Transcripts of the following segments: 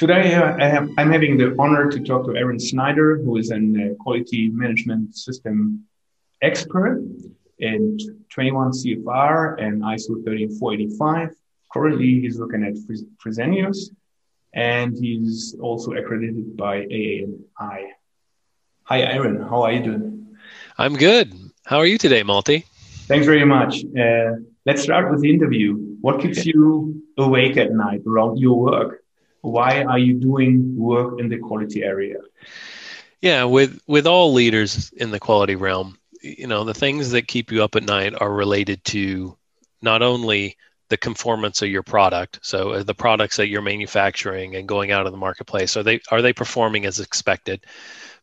Today, uh, I have, I'm having the honor to talk to Aaron Snyder, who is a uh, quality management system expert in 21 CFR and ISO 13485. Currently, he's looking at Fresenius, and he's also accredited by AAMI. Hi, Aaron. How are you doing? I'm good. How are you today, Malti? Thanks very much. Uh, let's start with the interview. What keeps you awake at night around your work? Why are you doing work in the quality area? Yeah, with with all leaders in the quality realm, you know, the things that keep you up at night are related to not only the conformance of your product, so uh, the products that you're manufacturing and going out in the marketplace, are they are they performing as expected?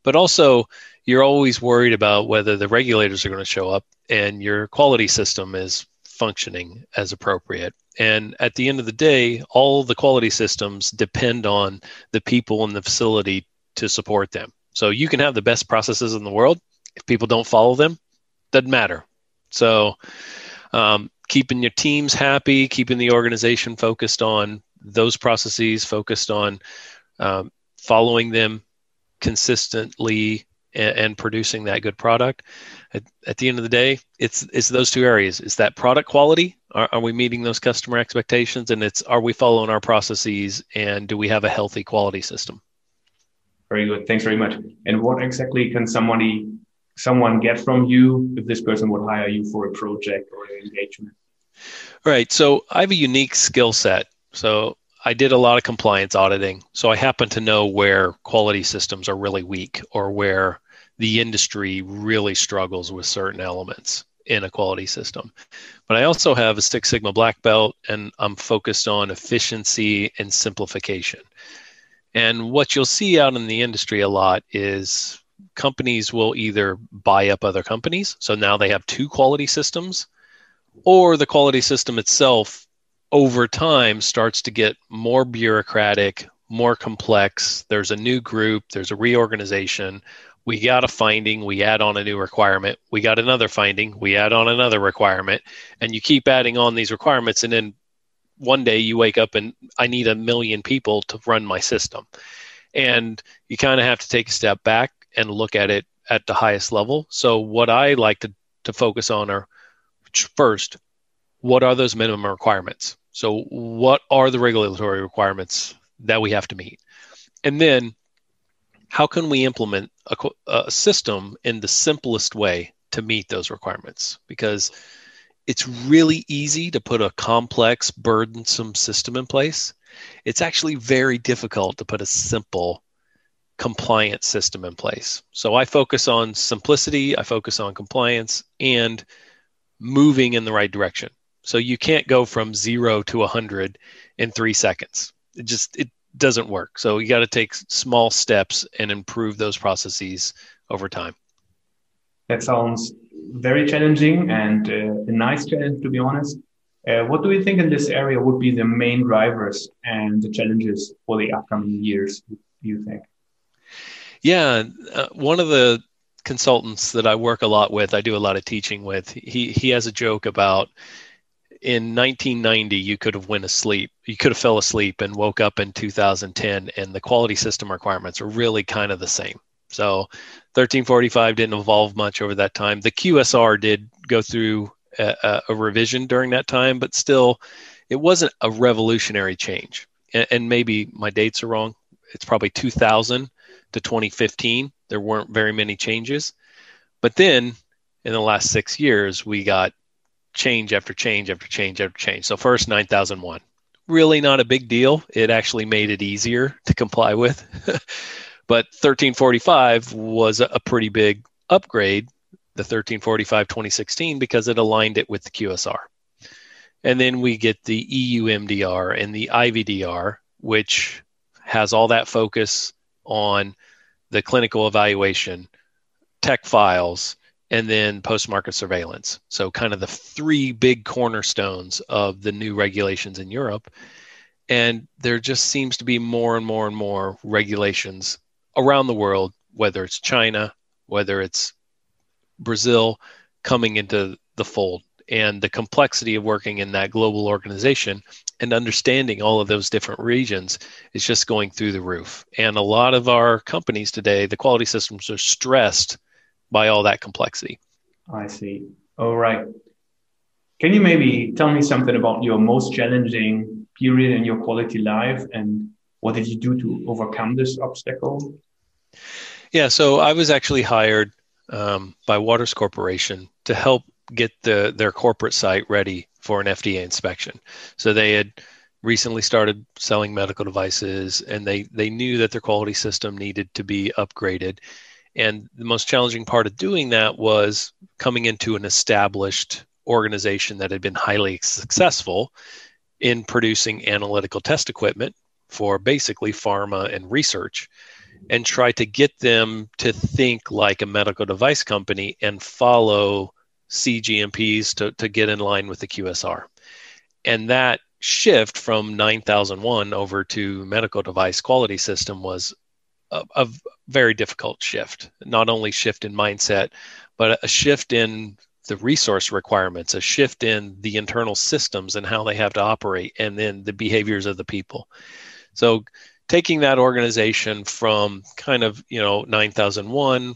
But also you're always worried about whether the regulators are going to show up and your quality system is functioning as appropriate. And at the end of the day, all the quality systems depend on the people in the facility to support them. So you can have the best processes in the world. If people don't follow them, doesn't matter. So um, keeping your teams happy, keeping the organization focused on those processes, focused on um, following them consistently and, and producing that good product. At, at, the end of the day, it's it's those two areas. Is that product quality? Are, are we meeting those customer expectations? And it's are we following our processes? And do we have a healthy quality system? Very good. Thanks very much. And what exactly can somebody someone get from you if this person would hire you for a project or an engagement? Right. So I have a unique skill set. So I did a lot of compliance auditing. So I happen to know where quality systems are really weak or where the industry really struggles with certain elements in a quality system. But I also have a Six Sigma black belt and I'm focused on efficiency and simplification. And what you'll see out in the industry a lot is companies will either buy up other companies. So now they have two quality systems, or the quality system itself over time starts to get more bureaucratic, more complex. There's a new group, there's a reorganization, we got a finding, we add on a new requirement, we got another finding, we add on another requirement, and you keep adding on these requirements. And then one day you wake up and I need a million people to run my system. And you kind of have to take a step back and look at it at the highest level. So, what I like to, to focus on are first, what are those minimum requirements? So, what are the regulatory requirements that we have to meet? And then, how can we implement a, a system in the simplest way to meet those requirements? Because it's really easy to put a complex, burdensome system in place. It's actually very difficult to put a simple, compliant system in place. So I focus on simplicity, I focus on compliance, and moving in the right direction. So you can't go from zero to 100 in three seconds. It just, it doesn't work. So you got to take small steps and improve those processes over time. That sounds very challenging and uh, a nice challenge, to be honest. Uh, what do you think in this area would be the main drivers and the challenges for the upcoming years? Do you think? Yeah, uh, one of the consultants that I work a lot with, I do a lot of teaching with. He he has a joke about in 1990 you could have went asleep you could have fell asleep and woke up in 2010 and the quality system requirements are really kind of the same. So 13485 didn't evolve much over that time. The qsr did go through a, a revision during that time but still it wasn't a revolutionary change. And, and maybe my dates are wrong. It's probably 2000 to 2015 there weren't very many changes. But then in the last six years we got change after change after change after change. So first 9001, really not a big deal. It actually made it easier to comply with. but 13485 was a pretty big upgrade, the 13485 2016 because it aligned it with the QSR. And then we get the EU MDR and the IVDR, which has all that focus on the clinical evaluation, tech files, and then post market surveillance. So, kind of the three big cornerstones of the new regulations in Europe. And there just seems to be more and more and more regulations around the world, whether it's China, whether it's Brazil, coming into the fold. and the complexity of working in that global organization and understanding all of those different regions is just going through the roof. And a lot of our companies today, the quality systems are stressed by all that complexity. I see. All right. Can you maybe tell me something about your most challenging period in your quality life and what did you do to overcome this obstacle? Yeah, so I was actually hired um, by Waters Corporation to help get the their corporate site ready for an FDA inspection. So they had recently started selling medical devices and they they knew that their quality system needed to be upgraded. And the most challenging part of doing that was coming into an established organization that had been highly successful in producing analytical test equipment for basically pharma and research and try to get them to think like a medical device company and follow CGMPs to, to get in line with the QSR. And that shift from 9001 over to medical device quality system was a, a, very difficult shift. Not only shift in mindset, but a shift in the resource requirements, a shift in the internal systems and how they have to operate, and then the behaviors of the people. So taking that organization from kind of you know 9001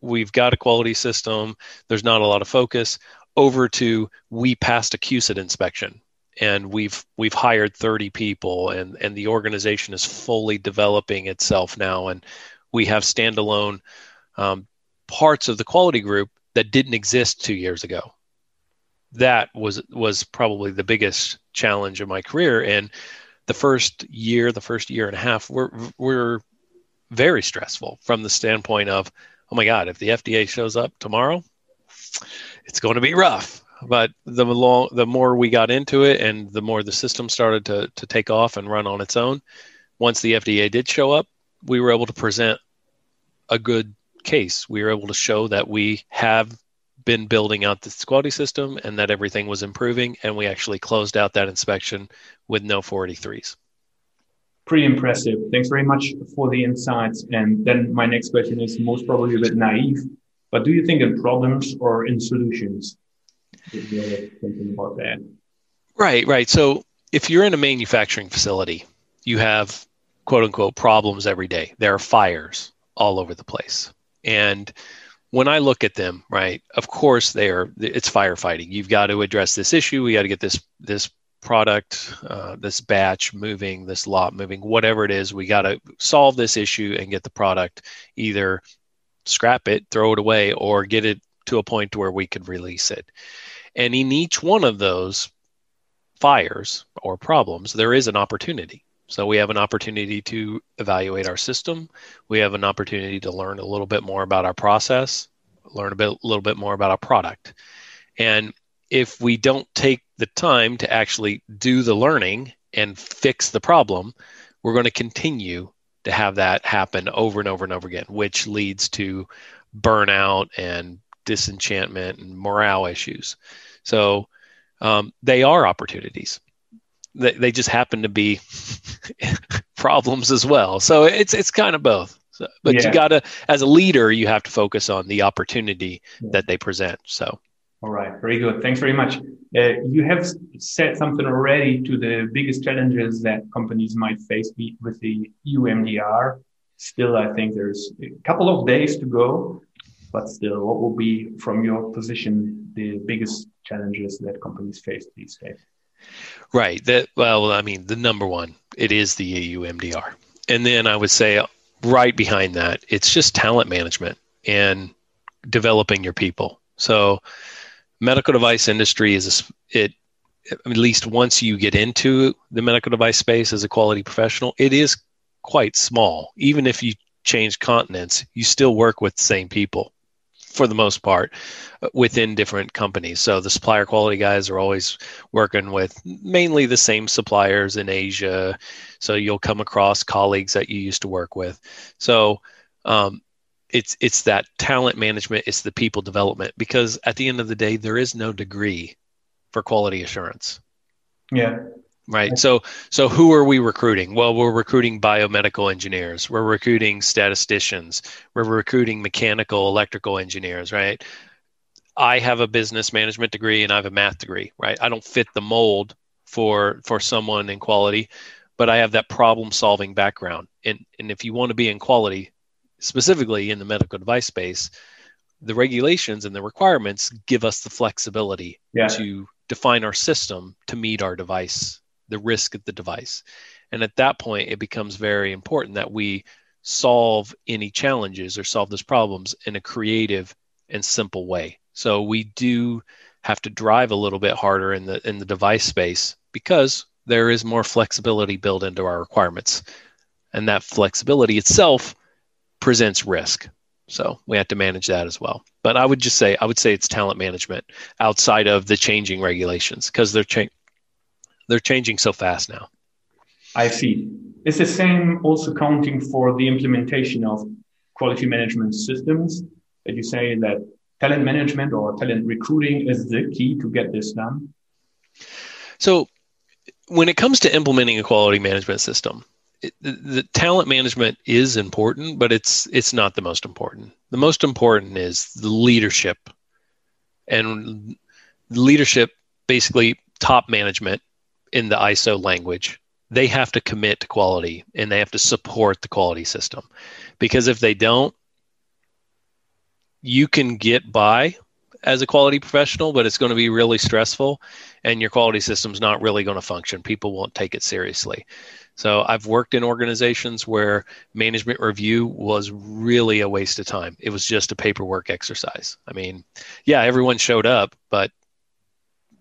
we've got a quality system there's not a lot of focus over to we passed a QSIT inspection and we've we've hired 30 people and and the organization is fully developing itself now and we have standalone um, parts of the quality group that didn't exist two years ago that was was probably the biggest challenge of my career and the first year, the first year and a half, were were very stressful from the standpoint of, oh my God, if the FDA shows up tomorrow, it's going to be rough. But the long, the more we got into it, and the more the system started to to take off and run on its own, once the FDA did show up, we were able to present a good case. We were able to show that we have been building out this quality system and that everything was improving. And we actually closed out that inspection with no 483s. Pretty impressive. Thanks very much for the insights. And then my next question is most probably a bit naive, but do you think in problems or in solutions? Right, right. So if you're in a manufacturing facility, you have quote unquote problems every day. There are fires all over the place. And when I look at them, right, of course they are. It's firefighting. You've got to address this issue. We got to get this this product, uh, this batch moving, this lot moving, whatever it is. We got to solve this issue and get the product either scrap it, throw it away, or get it to a point where we could release it. And in each one of those fires or problems, there is an opportunity. So we have an opportunity to evaluate our system. We have an opportunity to learn a little bit more about our process, learn a bit, little bit more about our product. And if we don't take the time to actually do the learning and fix the problem, we're going to continue to have that happen over and over and over again, which leads to burnout and disenchantment and morale issues. So um, they are opportunities they, they just happen to be problems as well. So it's it's kind of both. So, but yeah. you got to, as a leader, you have to focus on the opportunity yeah. that they present. So. All right, very good. Thanks very much. Uh, you have said something already to the biggest challenges that companies might face with the EU MDR. Still, I think there's a couple of days to go, but still, what will be, from your position, the biggest challenges that companies face these days? Right. That well, I mean, the number one, it is the EU MDR, and then I would say uh, right behind that, it's just talent management and developing your people. So, medical device industry is a, it. At least once you get into the medical device space as a quality professional, it is quite small. Even if you change continents, you still work with the same people for the most part uh, within different companies. So the supplier quality guys are always working with mainly the same suppliers in Asia. So you'll come across colleagues that you used to work with. So um, it's it's that talent management, it's the people development because at the end of the day, there is no degree for quality assurance. Yeah right so so who are we recruiting well we're recruiting biomedical engineers we're recruiting statisticians we're recruiting mechanical electrical engineers right I have a business management degree and I have a math degree, right? I don't fit the mold for for someone in quality, but I have that problem solving background. And and if you want to be in quality, specifically in the medical device space, the regulations and the requirements give us the flexibility yeah. to define our system to meet our device, the risk of the device. And at that point, it becomes very important that we solve any challenges or solve those problems in a creative and simple way. So we do have to drive a little bit harder in the in the device space because there is more flexibility built into our requirements. And that flexibility itself presents risk. So we have to manage that as well. But I would just say I would say it's talent management outside of the changing regulations because they're cha- they're changing so fast now. I see. Is the same also counting for the implementation of quality management systems? That you say that talent management or talent recruiting is the key to get this done? So, when it comes to implementing a quality management system, it, the, the, talent management is important, but it's it's not the most important. The most important is the leadership, and leadership basically top management in the ISO language. They have to commit to quality and they have to support the quality system, because if they don't, you can get by as a quality professional, but it's going to be really stressful and your quality system's not really going to function. People won't take it seriously. So I've worked in organizations where management review was really a waste of time. It was just a paperwork exercise. I mean, yeah, everyone showed up, but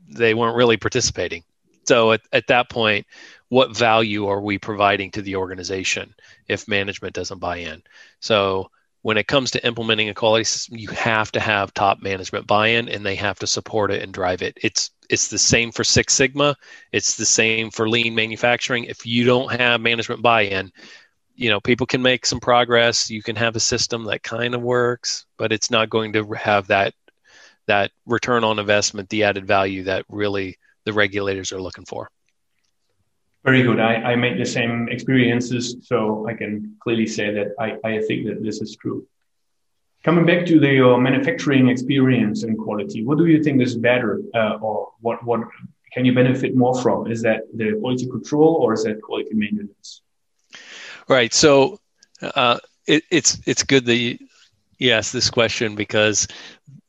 they weren't really participating. So at, at that point, what value are we providing to the organization if management doesn't buy in? So when it comes to implementing a quality system, you have to have top management buy-in and they have to support it and drive it. It's it's the same for Six Sigma, it's the same for lean manufacturing. If you don't have management buy-in, you know, people can make some progress, you can have a system that kind of works, but it's not going to have that that return on investment, the added value that really the regulators are looking for. Very good. I, I made the same experiences, so I can clearly say that I, I think that this is true. Coming back to the uh, manufacturing experience and quality, what do you think is better, uh, or what what can you benefit more from? Is that the quality control or is that quality maintenance? Right. So uh, it, it's it's good that you, you asked this question because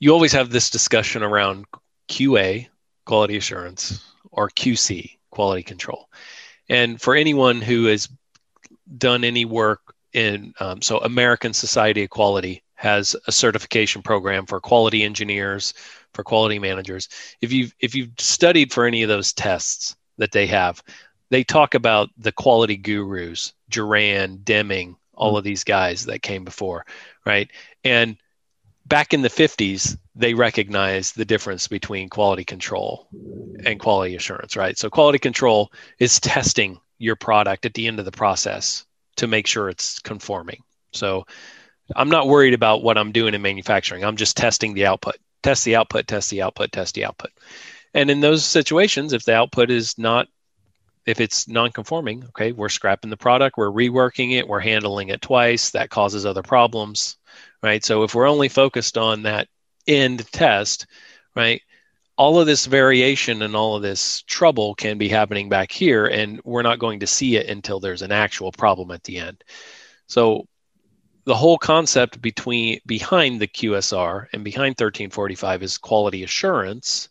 you always have this discussion around QA, quality assurance, or QC, quality control. And for anyone who has done any work in, um, so American Society of Quality has a certification program for quality engineers, for quality managers. If you've if you've studied for any of those tests that they have, they talk about the quality gurus, Juran, Deming, all mm-hmm. of these guys that came before, right? And back in the 50s, they recognized the difference between quality control and quality assurance, right? So, quality control is testing your product at the end of the process to make sure it's conforming. So, I'm not worried about what I'm doing in manufacturing. I'm just testing the output, test the output, test the output, test the output. And in those situations, if the output is not, if it's non-conforming, okay, we're scrapping the product, we're reworking it, we're handling it twice. That causes other problems right? So if we're only focused on that end test, right, all of this variation and all of this trouble can be happening back here, and we're not going to see it until there's an actual problem at the end. So the whole concept between behind the QSR and behind 13485 is quality assurance.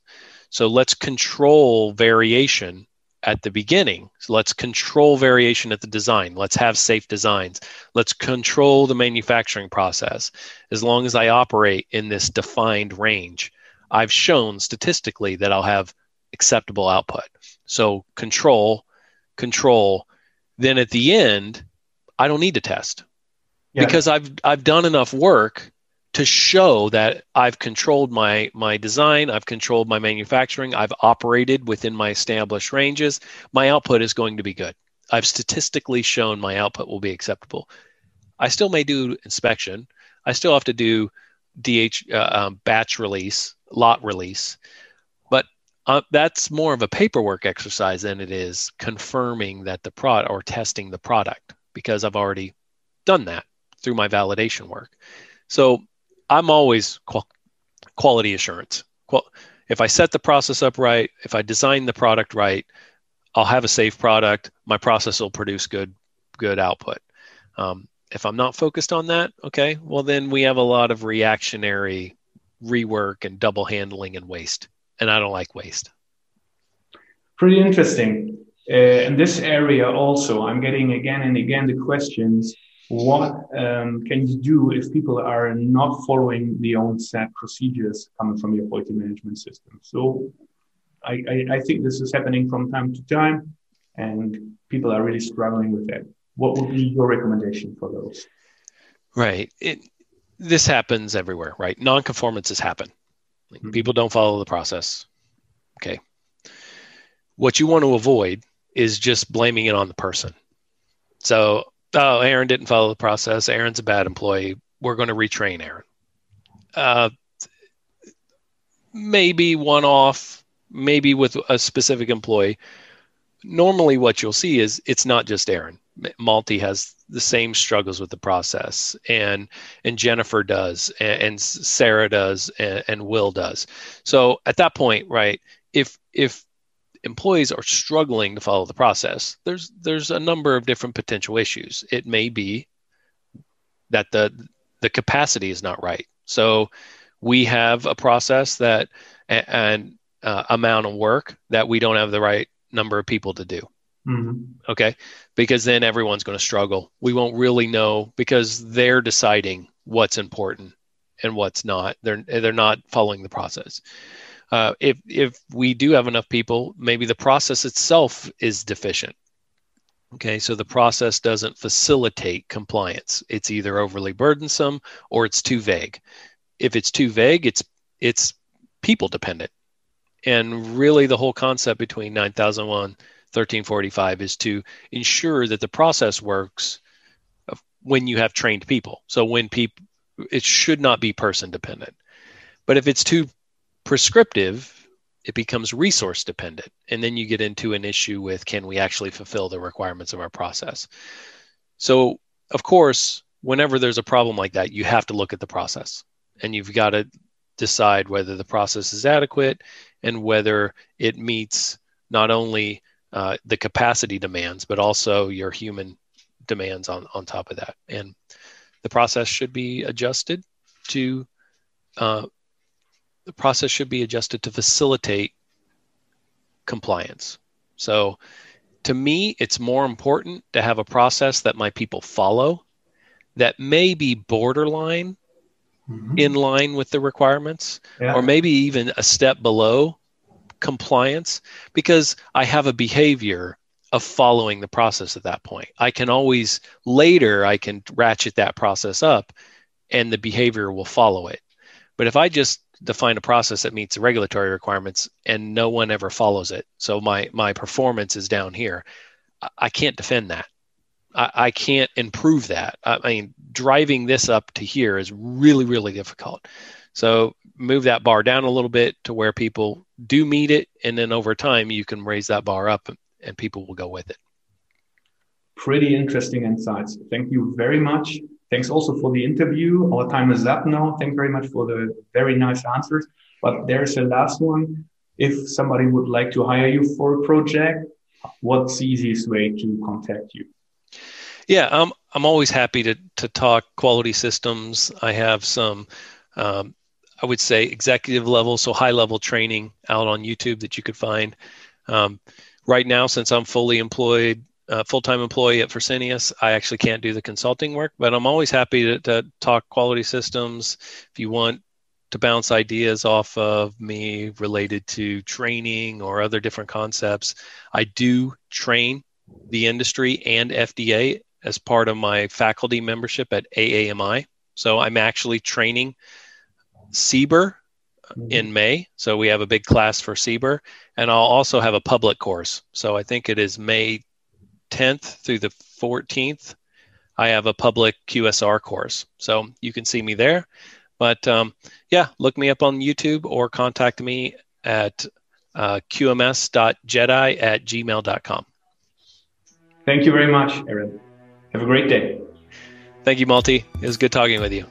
So let's control variation at the beginning. So let's control variation at the design. Let's have safe designs. Let's control the manufacturing process. As long as I operate in this defined range, I've shown statistically that I'll have acceptable output. So control, control. Then at the end, I don't need to test yeah. because I've I've done enough work to show that I've controlled my my design, I've controlled my manufacturing, I've operated within my established ranges, my output is going to be good. I've statistically shown my output will be acceptable. I still may do inspection. I still have to do DH uh, um, batch release, lot release, but uh, that's more of a paperwork exercise than it is confirming that the product or testing the product because I've already done that through my validation work. So I'm always quality assurance. If I set the process up right, if I design the product right, I'll have a safe product. My process will produce good good output. Um, if I'm not focused on that, okay, well then we have a lot of reactionary rework and double handling and waste, and I don't like waste. Pretty interesting. Uh, in this area, also, I'm getting again and again the questions what um, can you do if people are not following the own set procedures coming from your quality management system? So I, I, I, think this is happening from time to time, and people are really struggling with that. What would be your recommendation for those? Right. It, this happens everywhere, right? Non-conformances happen. Like mm-hmm. People don't follow the process. Okay. What you want to avoid is just blaming it on the person. So, oh, Aaron didn't follow the process. Aaron's a bad employee. We're going to retrain Aaron. Uh, maybe one off, maybe with a specific employee. Normally, what you'll see is it's not just Aaron. Malti has the same struggles with the process, and and Jennifer does, and, and Sarah does, and, and Will does. So at that point, right? If if employees are struggling to follow the process, there's there's a number of different potential issues. It may be that the the capacity is not right. So we have a process that and uh, amount of work that we don't have the right number of people to do. Mm-hmm. Okay, because then everyone's going to struggle. We won't really know because they're deciding what's important and what's not. They're they're not following the process. Uh, if if we do have enough people, maybe the process itself is deficient. Okay, so the process doesn't facilitate compliance. It's either overly burdensome or it's too vague. If it's too vague, it's it's people dependent. And really, the whole concept between 9001 13485 is to ensure that the process works when you have trained people. So when people, it should not be person dependent. But if it's too prescriptive, it becomes resource dependent. And then you get into an issue with can we actually fulfill the requirements of our process? So, of course, whenever there's a problem like that, you have to look at the process and you've got to decide whether the process is adequate and whether it meets not only uh, the capacity demands, but also your human demands on, on top of that. And the process should be adjusted to uh, the process should be adjusted to facilitate compliance. So to me, it's more important to have a process that my people follow that may be borderline mm-hmm. in line with the requirements yeah. or maybe even a step below compliance because I have a behavior of following the process at that point. I can always later I can ratchet that process up and the behavior will follow it. But if I just define a process that meets regulatory requirements and no one ever follows it. So my my performance is down here. I, I can't defend that. I, I, can't improve that. I mean, driving this up to here is really, really difficult. So move that bar down a little bit to where people do meet it, and then over time you can raise that bar up, and people will go with it. Pretty interesting insights. Thank you very much. Thanks also for the interview. Our time is up now. Thank you very much for the very nice answers. But there's a last one. If somebody would like to hire you for a project, what's the easiest way to contact you? Yeah, um, I'm always happy to, to talk quality systems. I have some, um, I would say, executive level, so high level training out on YouTube that you could find. Um, right now, since I'm fully employed, a full-time employee at Fresenius. I actually can't do the consulting work, but I'm always happy to, to talk quality systems. If you want to bounce ideas off of me related to training or other different concepts, I do train the industry and FDA as part of my faculty membership at AAMI. So I'm actually training CBER mm-hmm. in May. So we have a big class for CBER, and I'll also have a public course. So I think it is May 10th through the 14th, I have a public QSR course. So you can see me there. But um, yeah, look me up on YouTube or contact me at uh, qms.jedi at gmail.com. Thank you very much, Aaron. Have a great day. Thank you, Malti. It was good talking with you.